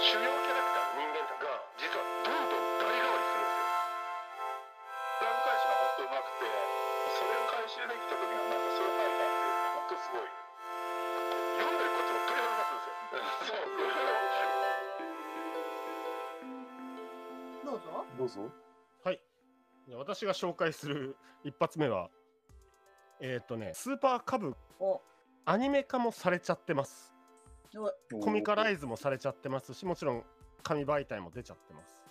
主要キャラクターの人間が実はどんどん代替わりするんですよプラグ返しが本当うまくてそれを回収できた時のなんか爽快感っていうのが本当すごい読んでるこっちも鳥肌立つんですよそうどうぞ。どうぞ。はい。じゃあ私が紹介する 一発目は、えっ、とね、スーパーカブ、お、アニメ化もされちゃってます。おコミカライズもされちゃってますし、もちろん紙媒体も出ちゃってます。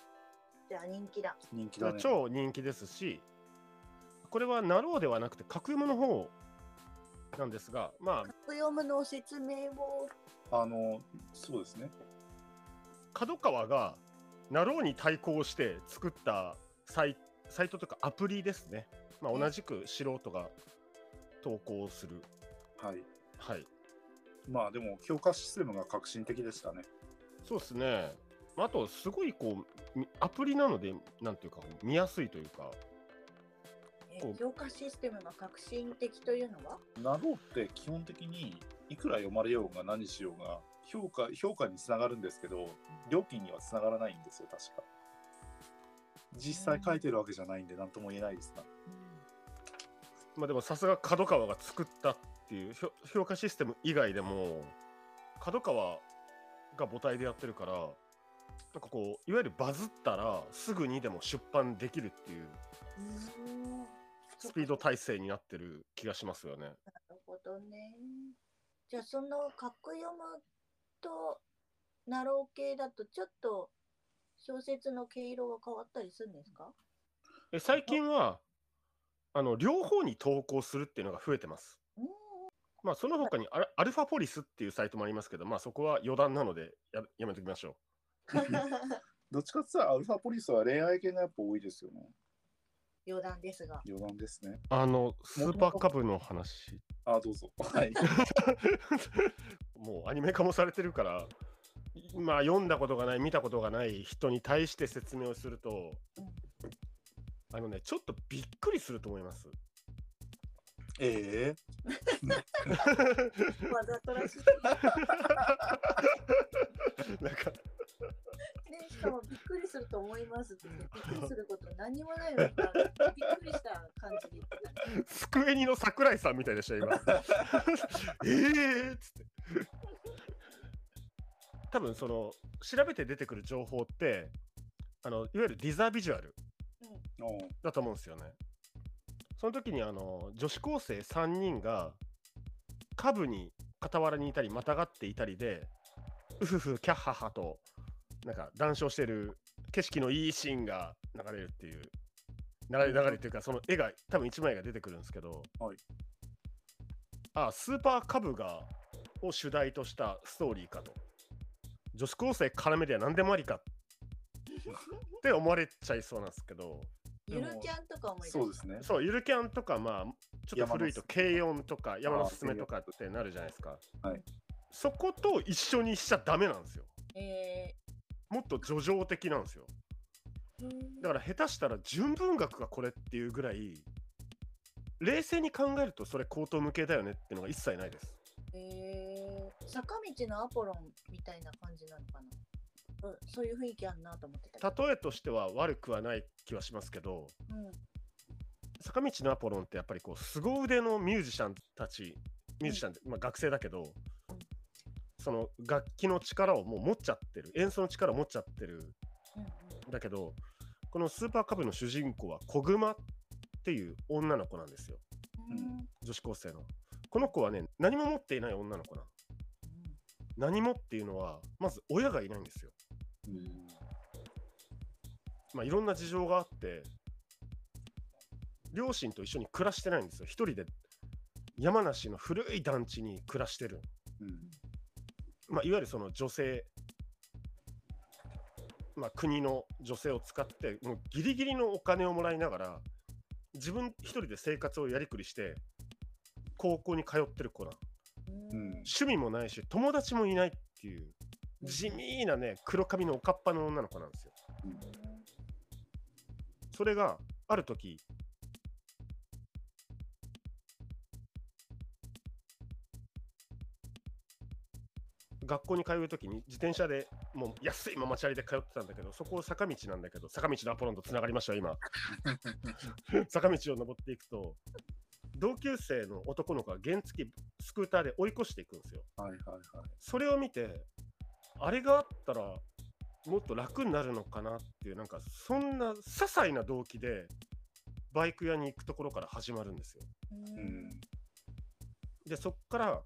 じゃあ人気だ。人気だね。超人気ですし、これはなろうではなくて、カクヨムの方なんですが、まあ、カクヨムの説明を。あの、そうですね。角川がなろうに対抗して作ったサイサイトとかアプリですね。まあ、うん同じく素人が投稿する。はい。はい。まあでも、評価システムが革新的でしたね。そうですね。あと、すごいこう、みアプリなので、なんていうか、見やすいというか、こうえ評価システムが革新的というのは？ナローって基本的にいくら読まれようが何しようが評価評価につながるんですけど料金にはつながらないんですよ確か。実際書いてるわけじゃないんで何とも言えないですが。まあでもさすが角川が作ったっていう評評価システム以外でも、角川が母体でやってるから、なんかこう、いわゆるバズったらすぐにでも出版できるっていううん。スピード体制になってる気がしますよね。なるほどね。じゃあその格読むとナロー系だとちょっと小説の毛色が変わったりするんですか？え最近はあの両方に投稿するっていうのが増えてます。うんまあその他にアルアルファポリスっていうサイトもありますけど、まあそこは余談なのでややめときましょ どっちかって言ったらアルファポリスは恋愛系がやっぱ多いですよね。余談ですが。余談ですね。う。あの、スーパーカブの話、あどうぞ。はい。もうアニメ化もされてるから、まあ読んだことがない、見たことがない人に対して説明をすると、あのね、ちょっとびっくりすると思います。ええわざとらしい。なんか、ね、しかもびっくりすると思いますってびっくりすること何もないのにびっくりした感じで言ってたね。スクエニの桜井さんみたいでしたよ、今。ええっつって。多分その調べて出てくる情報ってあのいわゆるディザービジュアルだと思うんですよね。その時にあの女子高生3人が下部に傍らにいたりまたがっていたりでうふふキャッハハとなんか談笑してる景色のいいシーンが流れるっていう流れ流れっていうかその絵が多分1枚が出てくるんですけど、はい。あスーパーカブがを主題としたストーリーかと。女子高生絡めでは何でもありかって思われちゃいそうなんですけどゆるキャンとか思い出そうですね。そうゆるキャンとかまあちょっと古いと軽音とか山のすすめとかってなるじゃないですか、はい。そこと一緒にしちゃダメなんですよ。えもっと叙情的なんですよ。ー、だから下手したら純文学がこれっていうぐらい冷静に考えるとそれ口頭無形だよねっていうのが一切ないです。えー、坂道のアポロンみたいな感じなのかな、うん、そういう雰囲気あるなと思ってたけ例えとしては悪くはない気はしますけどど、うん、坂道のアポロンってやっぱりこう凄腕のミュージシャンたちミュージシャンって、まあ、学生だけどその楽器の力をもう持っちゃってる演奏の力を持っちゃってる。うんうん。だけどこのスーパーカブの主人公は小熊っていう女の子なんですよ。うん。女子高生の。この子はね何も持っていない女の子なの。何もっていうのはまず親がいないんですようん。まあいろんな事情があって両親と一緒に暮らしてないんですよ。一人で山梨の古い団地に暮らしてる、うん。まあ、いわゆるその女性まあ、国の女性を使ってもうギリギリのお金をもらいながら自分一人で生活をやりくりして高校に通ってる子なのうんうん。趣味もないし友達もいないっていう地味なね黒髪のおかっぱの女の子なんですよそれがある時学校に通うときに自転車でもう安いママチャリで通ってたんだけど、そこ坂道なんだけど、坂道のアポロンとつながりましたよ、今。坂道を登っていくと、同級生の男の子が原付きスクーターで追い越していくんですよ。はいはいはい。それを見て、あれがあったらもっと楽になるのかなっていう、なんかそんな些細な動機でバイク屋に行くところから始まるんですよ。ううんん。で、そっから、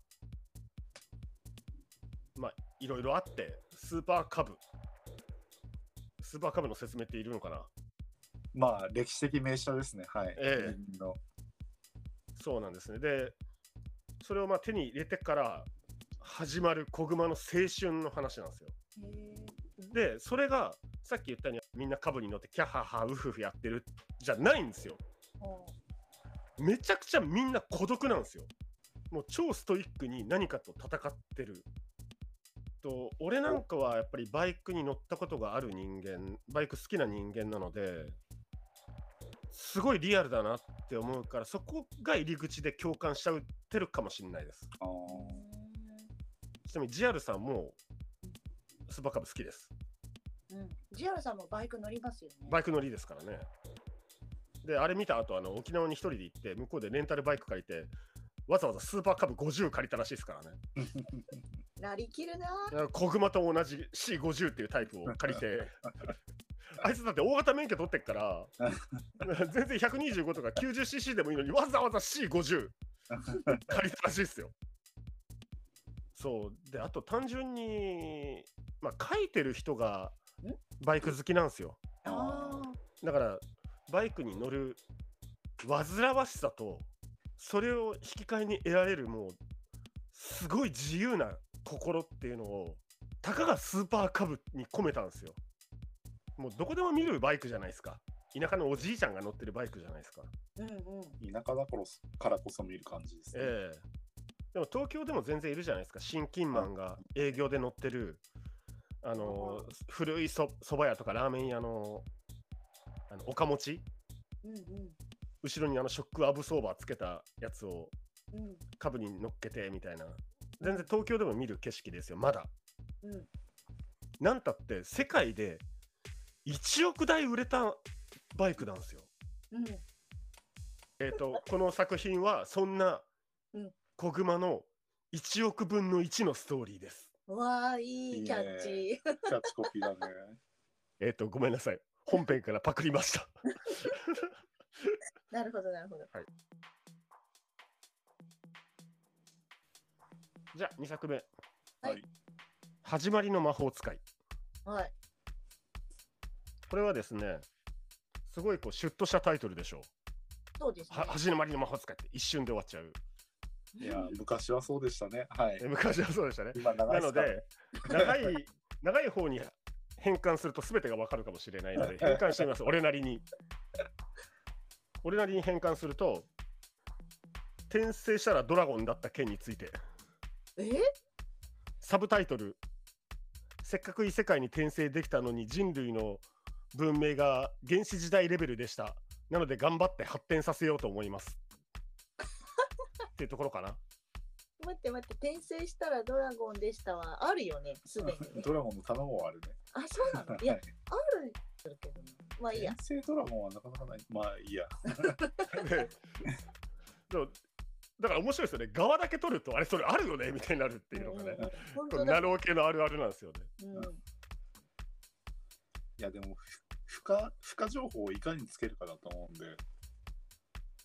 まあ、いろいろあって、スーパーカブ。スーパーカブの説明っているのかな？まあ、歴史的名車ですね。はい。ええそうなんですね。で、それをまあ手に入れてから始まる子熊の青春の話なんですよ。へで、それがさっき言ったようにみんな株に乗ってキャハハウフフやってるじゃないんですよ。めちゃくちゃみんな孤独なんですよ。もう超ストイックに何かと戦ってる。と俺なんかはやっぱりバイクに乗ったことがある人間、バイク好きな人間なので、すごいリアルだなって思うから、そこが入り口で共感しちゃってるかもしれないです。ちなみにジアルさんもスーパーカブ好きです。うん、ジアルさんもバイク乗りますよね。バイク乗りですからね。で、あれ見た後、あの沖縄に一人で行って、向こうでレンタルバイク借りて、わざわざスーパーカブ50借りたらしいですからね。なりきるな。小熊と同じ C50 っていうタイプを借りて、あいつだって大型免許取ってっから、全然125とか 90cc でもいいのに、わざわざ C50 借りたらしいですよ。そう。で、あと単純に、まあ、書いてる人がバイク好きなんですよ。あだから、バイクに乗る煩わしさと、それを引き換えに得られる、もう、すごい自由な心っていうのを、たかがスーパーカブに込めたんですよ。もうどこでも見るバイクじゃないですか。田舎のおじいちゃんが乗ってるバイクじゃないですか。あ、うんうん。田舎だからからこそ見る感じですね。ええでも東京でも全然いるじゃないですか。新金マンが営業で乗ってる、あのー古いそ蕎麦屋とかラーメン屋の、あの、岡持ちうんうん。後ろにあのショックアブソーバーつけたやつをうん株に乗っけてみたいな全然東京でも見る景色ですよまだうん。なんたって世界で1億台売れたバイクなんですようん。えっ、とこの作品はそんなうん子熊の1億分の1のストーリーです。わあ、いいキャッチ。キャッチコピーだね。えっ、とごめんなさい。本編からパクりました。なるほど、なるほど。じゃあ2作目。はい。始まりの魔法使い。はい。これはですねすごいこうシュッとしたタイトルでしょそうですね。は。始まりの魔法使いって一瞬で終わっちゃういや、昔はそうでしたね。はいえ。昔はそうでしたね今長いなので、長い、長い方に変換すると全てがわかるかもしれないので、変換してみます、俺なりに。俺なりに変換すると、転生したらドラゴンだった件について、え？サブタイトル、せっかく異世界に転生できたのに人類の文明が原始時代レベルでした。なので頑張って発展させようと思います。っていうところかな？待って待って、転生したらドラゴンでしたはあるよね、すでにね。ドラゴンの卵はあるね。あ、そうなの？いや、は いあるけどな。まあいいや。転生ドラゴンはなかなかない。まあいいや。で でもだから面白いですよね。側だけ取ると、あれ、それあるよねみたいになるっていうのがね。うんナロー系のあるあるなんですよね。うんいや、でも、ふ付加、付加情報をいかにつけるかだと思うんで。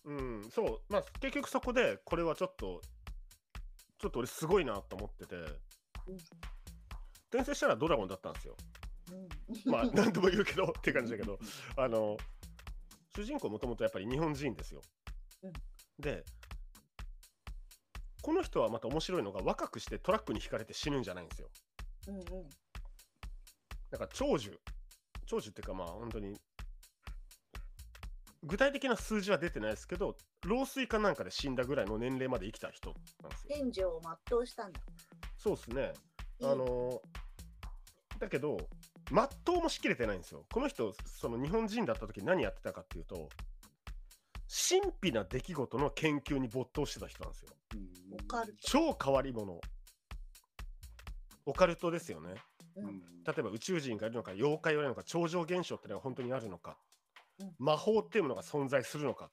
うん、そう。まあ、結局そこで、これはちょっと、ちょっと俺すごいなと思ってて、転生したらドラゴンだったんですよ。うんまあ、何度も言うけどって感じだけど、あの、主人公もともとやっぱり日本人ですよ。うんで、この人はまた面白いのが若くしてトラックにひかれて死ぬんじゃないんですよ。うんうんなんか長寿、長寿っていうかまあ本当に、具体的な数字は出てないですけど、老衰かなんかで死んだぐらいの年齢まで生きた人なんですよ。天井を全うしたんだ。そうですね。あのーだけど、全うもしきれてないんですよ。この人、その日本人だった時何やってたかっていうと、神秘な出来事の研究に没頭してた人なんですよ。超変わり者。オカルトですよね。ううんん例えば宇宙人がいるのか妖怪がいるのか超常現象ってのが本当にあるのか、うん魔法っていうものが存在するのか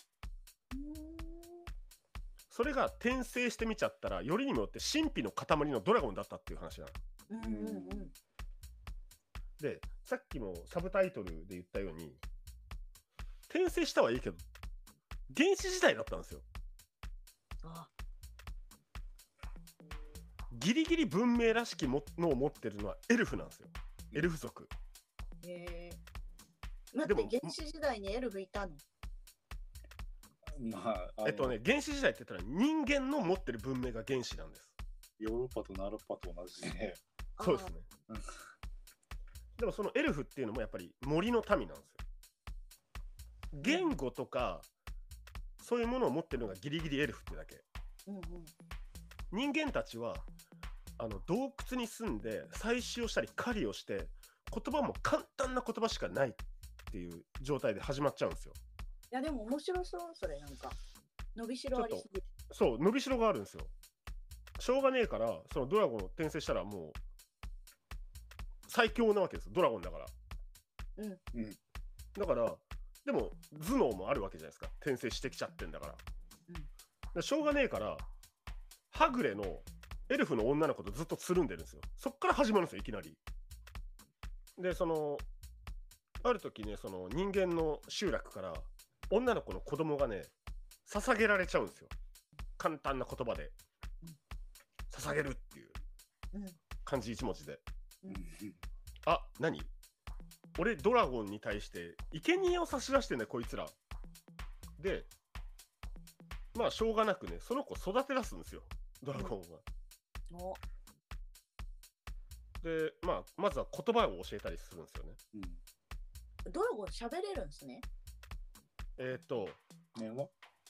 それが転生してみちゃったらよりにもよって神秘の塊のドラゴンだったっていう話なの。うんうんうんでさっきもサブタイトルで言ったように転生したはいいけど原始時代だったんですよ。あギリギリ文明らしきものを持ってるのはエルフなんですよ。エルフ族。へえ待ってでも原始時代にエルフいたの？まああのえっとね、原始時代って言ったら人間の持ってる文明が原始なんです。ヨーロッパとナロッパと同じで、そうですねうん。でもそのエルフっていうのもやっぱり森の民なんですよ。言語とかそういうものを持ってるのがギリギリエルフってだけ。うんうん人間たちはあの洞窟に住んで採集をしたり狩りをして言葉も簡単な言葉しかないっていう状態で始まっちゃうんですよ。いやでも面白そうそれなんか伸びしろありすぎるそう伸びしろがあるんですよ。しょうがねえからそのドラゴンを転生したらもう最強なわけですよドラゴンだから。うんうんだからでも頭脳もあるわけじゃないですか転生してきちゃってんだから。うんでしょうがねえからはぐれのエルフの女の子とずっとつるんでるんですよ。そっから始まるんですよいきなり。でそのある時ねその人間の集落から女の子の子供がね捧げられちゃうんですよ。簡単な言葉でうん。捧げるっていううん漢字一文字で。うんあ、何？俺ドラゴンに対して生贄を差し出してんだよこいつら。で、まあしょうがなくね、その子育て出すんですよ、ドラゴンは。おで、まあ、まずは言葉を教えたりするんですよね。うんドラゴン喋れるんですねえっ、と、ね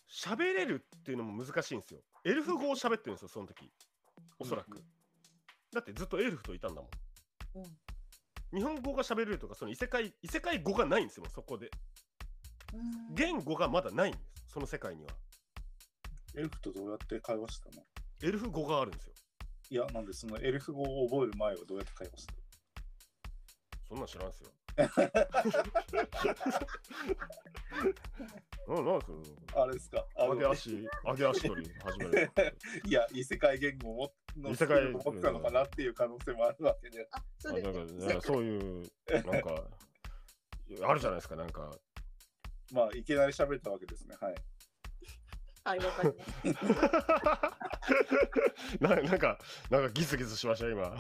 喋れるっていうのも難しいんですよ。エルフ語を喋ってるんですよ、その時。おそらく。うんだってずっとエルフといたんだもん。うん日本語が喋れるとか、その異世界、異世界語がないんですよ、そこで。言語がまだないんです、その世界には。エルフとどうやって会話したのエルフ語があるんですよ。いや、なんでそのエルフ語を覚える前はどうやって会話したそんなん知らんすよ。ななんすよ。のあれですか？あの上げ足、上げ足取り始める。いや、異世界言語をの異世界スキルを持ってたのかなっていう可能性もあるわけで。ああそうですなんかねねそういう、なんか、あるじゃないですか、なんか。まあ、いきなり喋ったわけですね。はい。はいわかります ななんか、なんかギスギスしました、今。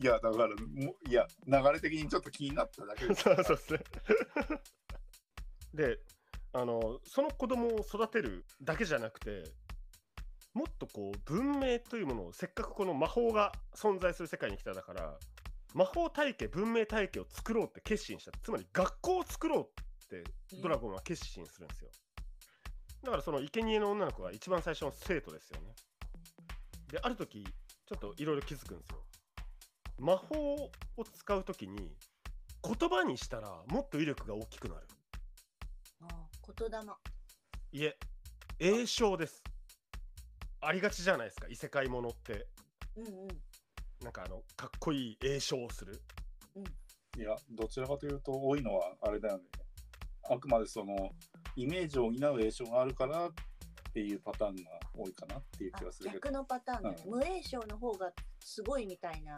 いや、だから、もいや、流れ的にちょっと気になっただけです。そうそうですね。で、あの、その子供を育てるだけじゃなくて、もっとこう、文明というものを、せっかくこの魔法が存在する世界に来ただから、魔法体系、文明体系を作ろうって決心した。つまり学校を作ろうってドラゴンは決心するんですよ。だからその生贄の女の子が一番最初の生徒ですよね。で、ある時、ちょっといろいろ気づくんですよ。魔法を使うときに、言葉にしたらもっと威力が大きくなる。あ言霊いえ、栄唱です。ありがちじゃないですか、異世界ものって。うんうんなんかあの、かっこいい栄唱をする。いや、どちらかというと、多いのはあれだよね。あくまでその、イメージを補う栄唱があるからっていうパターンが多いかなっていうあ気がするけど逆。のパターンだね、うん無栄唱の方がすごいみたいな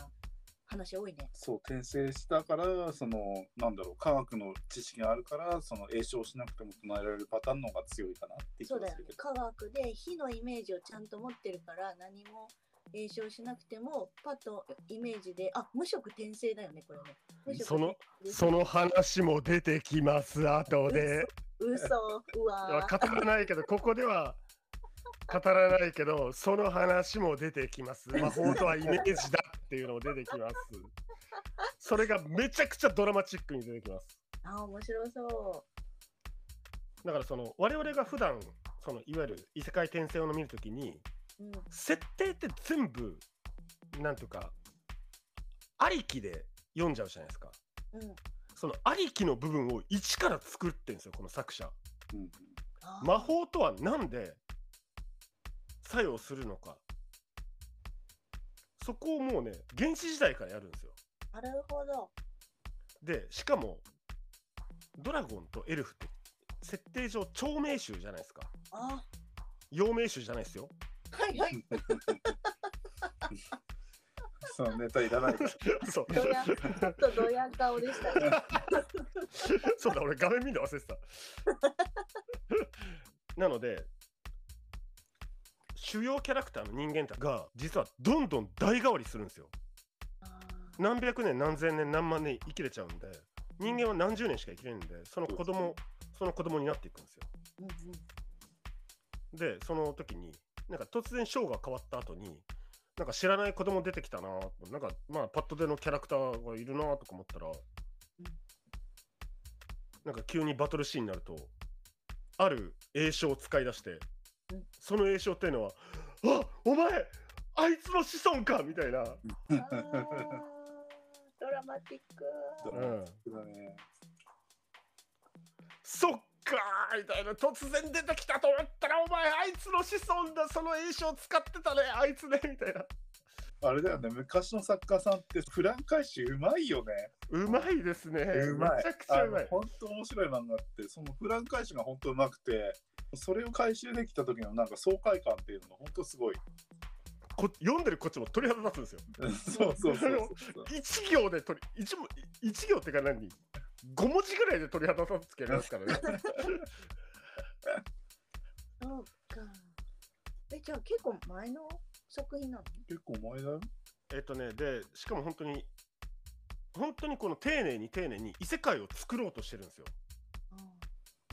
話多いね。そう、転生したから、その、なんだろう、科学の知識があるから、その、栄唱しなくても唱えられるパターンの方が強いかなってそうだよね。科学で火のイメージをちゃんと持ってるから何も栄唱しなくてもパッとイメージであ無色転生だよねこれね。無色そのその話も出てきます、後で。嘘。うわー。語らないけど、ここでは語らないけど、その話も出てきます。魔法とはイメージだっていうのも出てきます。それがめちゃくちゃドラマチックに出てきます。あ面白そだからその我々が普段そのいわゆる異世界転生を見るときにう、うん、設定って全部なんというかありきで読んじゃうじゃないですか。うんそのありきの部分を一から作ってんですよこの作者。うん魔法とは何で作用するのかそこをもうね原始時代からやるんですよなるほど。でしかもドラゴンとエルフって設定上長命種じゃないですかあ、陽命種じゃないですよはいはい。そのネタいらないから。そうドヤ、ちょっとドヤ顔でしたね。そうだ、俺画面見るの忘れてた。なので、主要キャラクターの人間たちが実はどんどん代替わりするんですよ。あ何百年、何千年、何万年生きれちゃうんで、人間は何十年しか生きれるんで、その子供、その子供になっていくんですよ。で、その時に、なんか突然ショーが変わった後に、なんか知らない子供出てきたななんかまあパッドでのキャラクターがいるなとか思ったら、なんか急にバトルシーンになると、ある栄称を使い出してうん、その栄称っていうのは、あお前あいつの子孫かみたいな。ドラマティック。うんだね。そっかーみたいな突然出てきたと思ったらお前あいつの子孫だその栄称使ってたねあいつねみたいなあれだよね、昔の作家さんってフラン回収うまいよね。うまいですねうまい。めちゃくちゃうまい本当面白い漫画って、そのフラン回収が本当うまくて、それを回収できた時のなんか爽快感っていうのが本当すごい。こ読んでるこっちも鳥肌立つんですよそうそうそうそう。一行で鳥一も一行ってか何？5文字ぐらいで鳥肌立つけますからね そうか。え、じゃあ結構前の作品なの？結構前だよ。えっとねでしかも本当に本当にこの丁寧に丁寧に異世界を作ろうとしてるんですよあ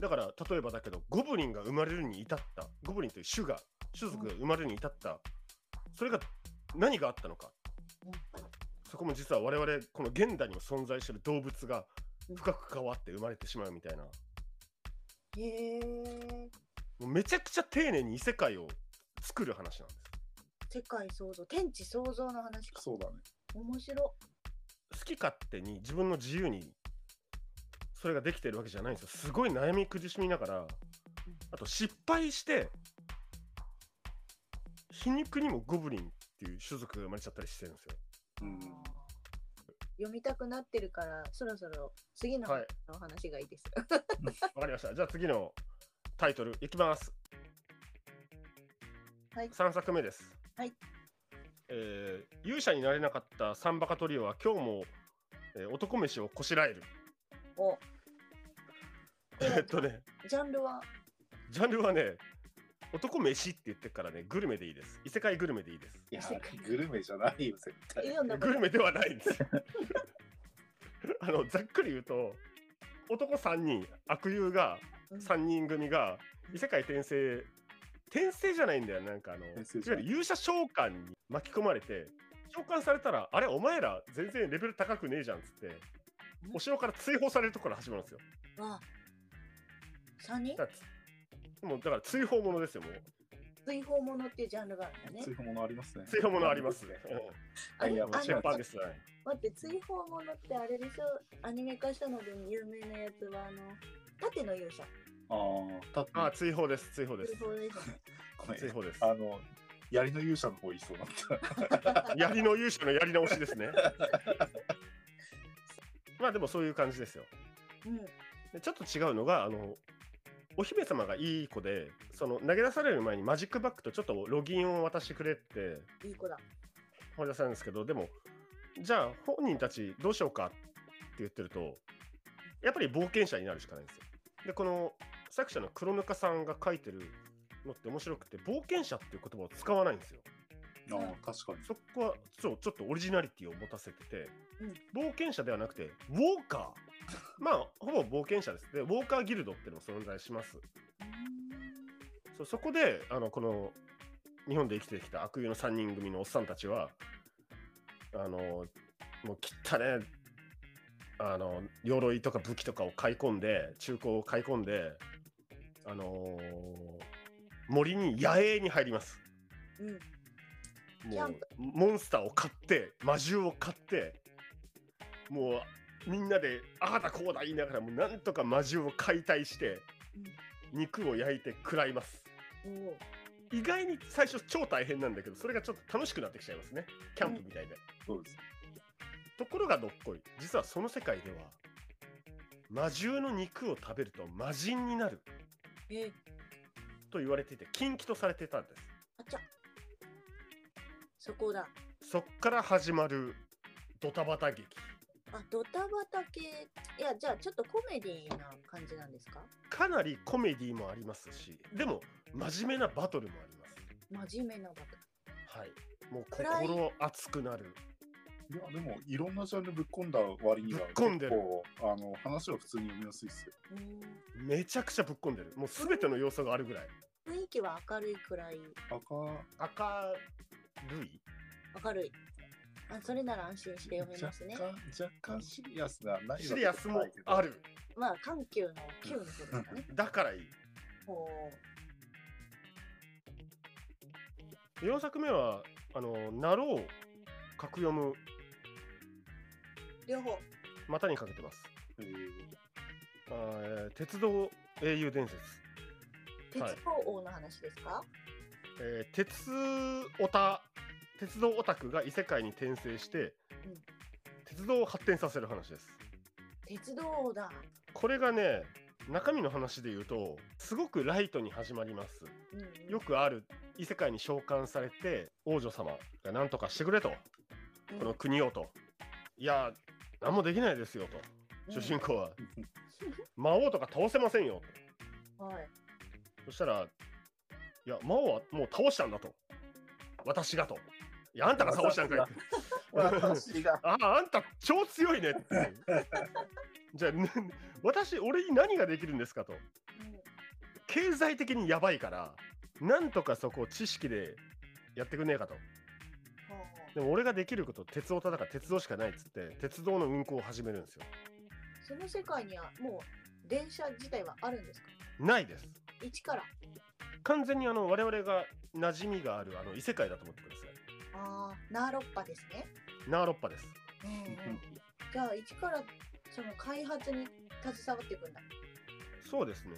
だから例えばだけどゴブリンが生まれるに至ったゴブリンという種が種族が生まれるに至ったそれが何があったのかーうんそこも実は我々この現代にも存在している動物が深く関わって生まれてしまうみたいなもへえ。うめちゃくちゃ丁寧に異世界を作る話なんです世界創造、天地創造の話か。そうだね。面白。好き勝手に自分の自由にそれができてるわけじゃないんですよすごい悩み苦しみながらあと失敗して皮肉にもゴブリンっていう種族が生まれちゃったりしてるんですようん。読みたくなってるから、そろそろ次のはいお話がいいです。わかりました。じゃあ次のタイトルいきます。はい3作目です。はい。えー勇者になれなかったサンバカトリオは今日も、えー男飯をこしらえる。お、えーっとね、ジャンルは。ジャンルはね、男飯って言ってっからね、グルメでいいです。異世界グルメでいいです。いや、グルメじゃないよ、絶対。グルメではないんです。あの、ざっくり言うと、男3人、悪友がうん。3人組が異世界転生転生じゃないんだよなんかあのいわゆる勇者召喚に巻き込まれて召喚されたらあれお前ら全然レベル高くねえじゃんっつってお城から追放されるところから始まるんですよ。は、三人？だからつもうだから追放者ですよもう。追放物っていうジャンルがあるんだね。そう。いうものありますね。追放者あります。ね。うん。あれいやもあのチェンパンです。ね待って、追放物ってあれでしょ？アニメ化したので有名なやつは、あの、盾の勇者。ああ、あ追放です。追放です。追放です。追放です。あの、槍の勇者の方言いそうだった。槍の勇者のやり直しですねまあでもそういう感じですようん。でちょっと違うのがあのお姫様がいい子でその投げ出される前にマジックバッグとちょっとロギンを渡してくれっていい子だ。放り出されるんですけどでもじゃあ本人たちどうしようかって言ってるとやっぱり冒険者になるしかないんですよでこの作者の黒ぬかさんが書いてるのって面白くて冒険者っていう言葉を使わないんですよああ、確かに。そこはちょちょっとオリジナリティを持たせてて、うん。冒険者ではなくてウォーカー。まあほぼ冒険者です。でウォーカーギルドっていうのも存在します。そうそこであのこの日本で生きてきた悪友の3人組のおっさんたちはあのもう汚ねあの鎧とか武器とかを買い込んで中古を買い込んであのー森に野営に入ります。うん。キもうモンスターを買って魔獣を買ってもうみんなでああだこうだ言いながらもうなんとか魔獣を解体して肉を焼いて食らいます。意外に最初超大変なんだけどそれがちょっと楽しくなってきちゃいますね。キャンプみたいで、そうです。ところがどっこい。実はその世界では魔獣の肉を食べると魔人になる。え。と言われていて禁忌とされていたんです。あちゃ。そこだ。そっから始まるドタバタ劇。あ、ドタバタ系。いや、じゃあちょっとコメディーな感じなんですか？かなりコメディもありますしでも真面目なバトルもあります。真面目なバトはい。もう心熱くなる。いや、でも、いろんなジャンルぶっ込んだ割には、ぶっ込んでる。結構あの話は普通に読みやすいですよ。めちゃくちゃぶっ込んでる。もう全ての要素があるぐらい。雰囲気は明るいくらい。赤、明るい？明るい。あ、それなら安心して読めますね。若干、若干シリアスな、ないシリアスもある。まあ、緩急の9の方ですかね。だからいい。ほ4作目はあのなろう格読む。う。両方。股にかけてます。えー。あーえー鉄道英雄伝説、鉄はい道王の話ですか、えー鉄オタ鉄道オタクが異世界に転生して、うん。鉄道を発展させる話です。鉄道王だ。これがね中身の話で言うとすごくライトに始まります。よくある異世界に召喚されて王女様が何とかしてくれと。うん。この国をと。いや何もできないですよと。うん。主人公は。魔王とか倒せませんよと。はい。そしたらいや魔王はもう倒したんだと。私がといやあんたが倒したんかいって。私が。あああんた超強いねって。じゃあね私俺に何ができるんですかと。うん経済的にやばいからなんとかそこを知識でやってくんねえかと。でも俺ができること鉄オタだから鉄道しかないっつって鉄道の運行を始めるんですよ。その世界にはもう電車自体はあるんですか？ないです。一から。完全にあの我々が馴染みがあるあの異世界だと思ってくださいああ、ナーロッパですね。ナーロッパですうんうん、じゃあ一からその開発に携わっていくんだ。そうですね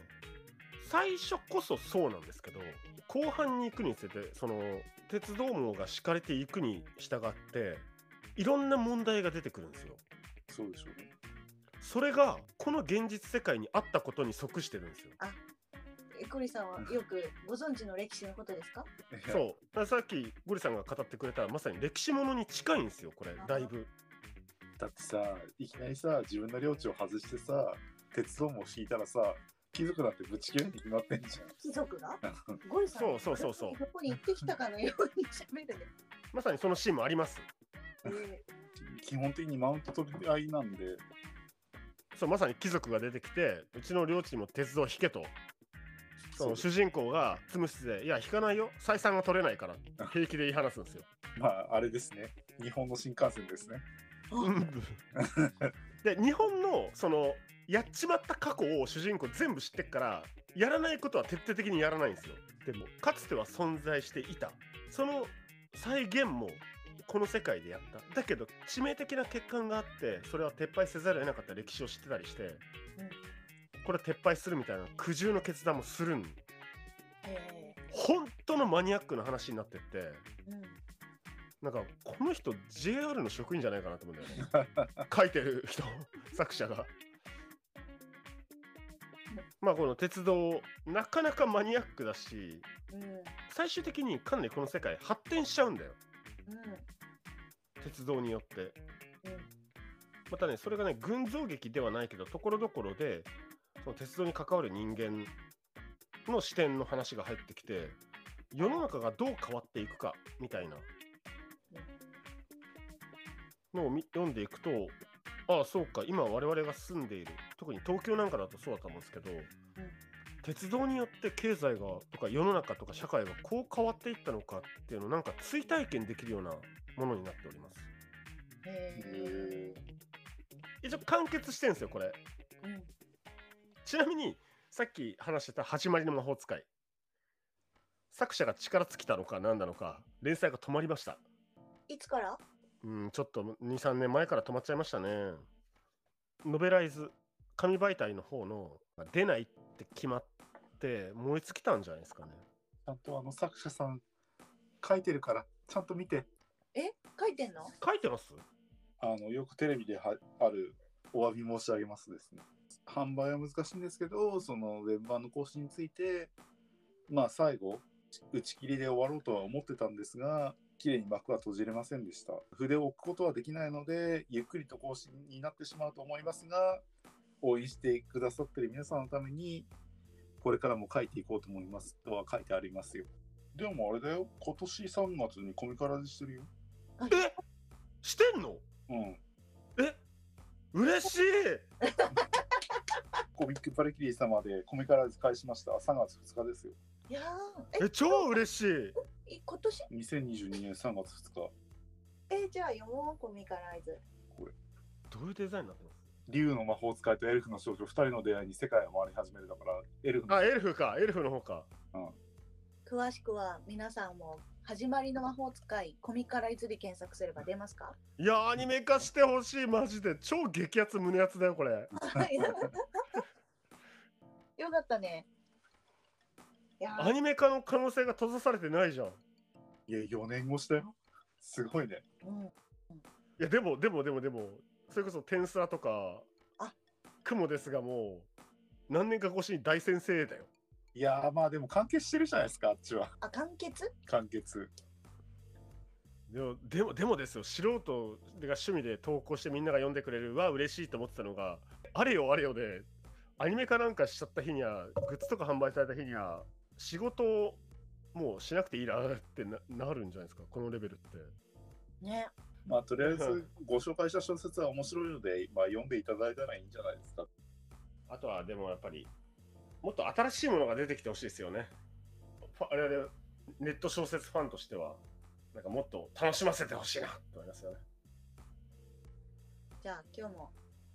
最初こそそうなんですけど後半に行くにつれてその鉄道網が敷かれていくに従っていろんな問題が出てくるんですよそうでしょうね。それがこの現実世界にあったことに即してるんですよえクリさんはよくご存知の歴史のことですか？そう。さっきゴリさんが語ってくれたまさに歴史ものに近いんですよこれ。だいぶ。だってさ、いきなりさ、自分の領地を外してさ、鉄道も引いたらさ、貴族なんてぶち切れに決まってんじ貴族が？ゃん。ゴリさんそうそうそうそう。どこに行ってきたかのように喋る。ね。まさにそのシーンもあります。え基本的にマウント取り合いなんで、そうまさに貴族が出てきてうちの領地にも鉄道を引けとその主人公が執務室で「いや引かないよ採算が取れないから」平気で言い放すんですよ。まあ、あれですね。日本の新幹線ですね。で日本のそのやっちまった過去を主人公全部知ってっからやらないことは徹底的にやらないんですよ。でもかつては存在していたその再現もこの世界でやっただけど致命的な欠陥があってそれは撤廃せざるを得なかった歴史を知ってたりして、これ撤廃するみたいな苦渋の決断もするん。え本当のマニアックな話になってって。うん。なんかこの人 JR の職員じゃないかなと思うんだよね。書いてる人作者が。まあこの鉄道なかなかマニアックだしうん。最終的にかなりこの世界発展しちゃうんだよ。うん。鉄道によって。うん。またねそれがね群像劇ではないけどところどころでその鉄道に関わる人間の視点の話が入ってきて世の中がどう変わっていくかみたいな。のをみ読んでいくとああそうか今我々が住んでいる特に東京なんかだとそうだと思うんですけど、鉄道によって経済がとか世の中とか社会がこう変わっていったのかっていうのをなんか追体験できるようなものになっております。へ一応完結してるんですよこれ。えうんちなみにさっき話してた「始まりの魔法使い」作者が力尽きたのか何なのか連載が止まりました。いつから？うんちょっと23年前から止まっちゃいましたね。ノベライズ紙媒体の方の出ないって決まって燃え尽きたんじゃないですかね。ちゃんとあの作者さん書いてるから、ちゃんと見て。え？書いてんの？書いてます。あのよくテレビではあるお詫び申し上げますですね。販売は難しいんですけど、そのウェブ版の更新について、まあ最後、打ち切りで終わろうとは思ってたんですが、綺麗に幕は閉じれませんでした。筆を置くことはできないので、ゆっくりと更新になってしまうと思いますが、応援してくださってる皆さんのために、これからも書いていこうと思いますとは書いてありますよ。でもあれだよ、今年3月にコミカラでしてるよ。え？してんの？うん。え？嬉しい コミックバレキリー様でコミカラで返しました。3月2日ですよ。いやーえ超嬉しい。今年？2022年3月2日。えじゃあ読もうコミカライズ。どういうデザインになってます？竜の魔法使いとエルフの少女2人の出会いに世界を回り始めるだから、エルフの。あエルフか。エルフの方か。詳しくは皆さんも始まりの魔法使いコミカライズで検索すれば出ますか？いやアニメ化してほしい。マジで。超激アツ胸アツだよこれ よかったねいやーアニメ化の可能性が閉ざされてないじゃんいや、4年越しだよ。すごいね。うんいやでもでもでもでもそれこそテンスラとかあ雲ですがもう何年か越しに大先生だよいやー、まあでも完結してるじゃないですか、あっちは。あ完結？完結。でもでもでもですよ素人が趣味で投稿してみんなが読んでくれるは嬉しいと思ってたのがあれよあれよでアニメ化なんかしちゃった日にはグッズとか販売された日には仕事をもうしなくていいなってななるんじゃないですか？このレベルって。ね。まあとりあえずご紹介した小説は面白いので、まあ読んでいただいたらいいんじゃないですか？あとはでもやっぱりもっと新しいものが出てきてほしいですよね。我々ネット小説ファンとしてはなんかもっと楽しませてほしいなと思いますよね。じゃあ今日も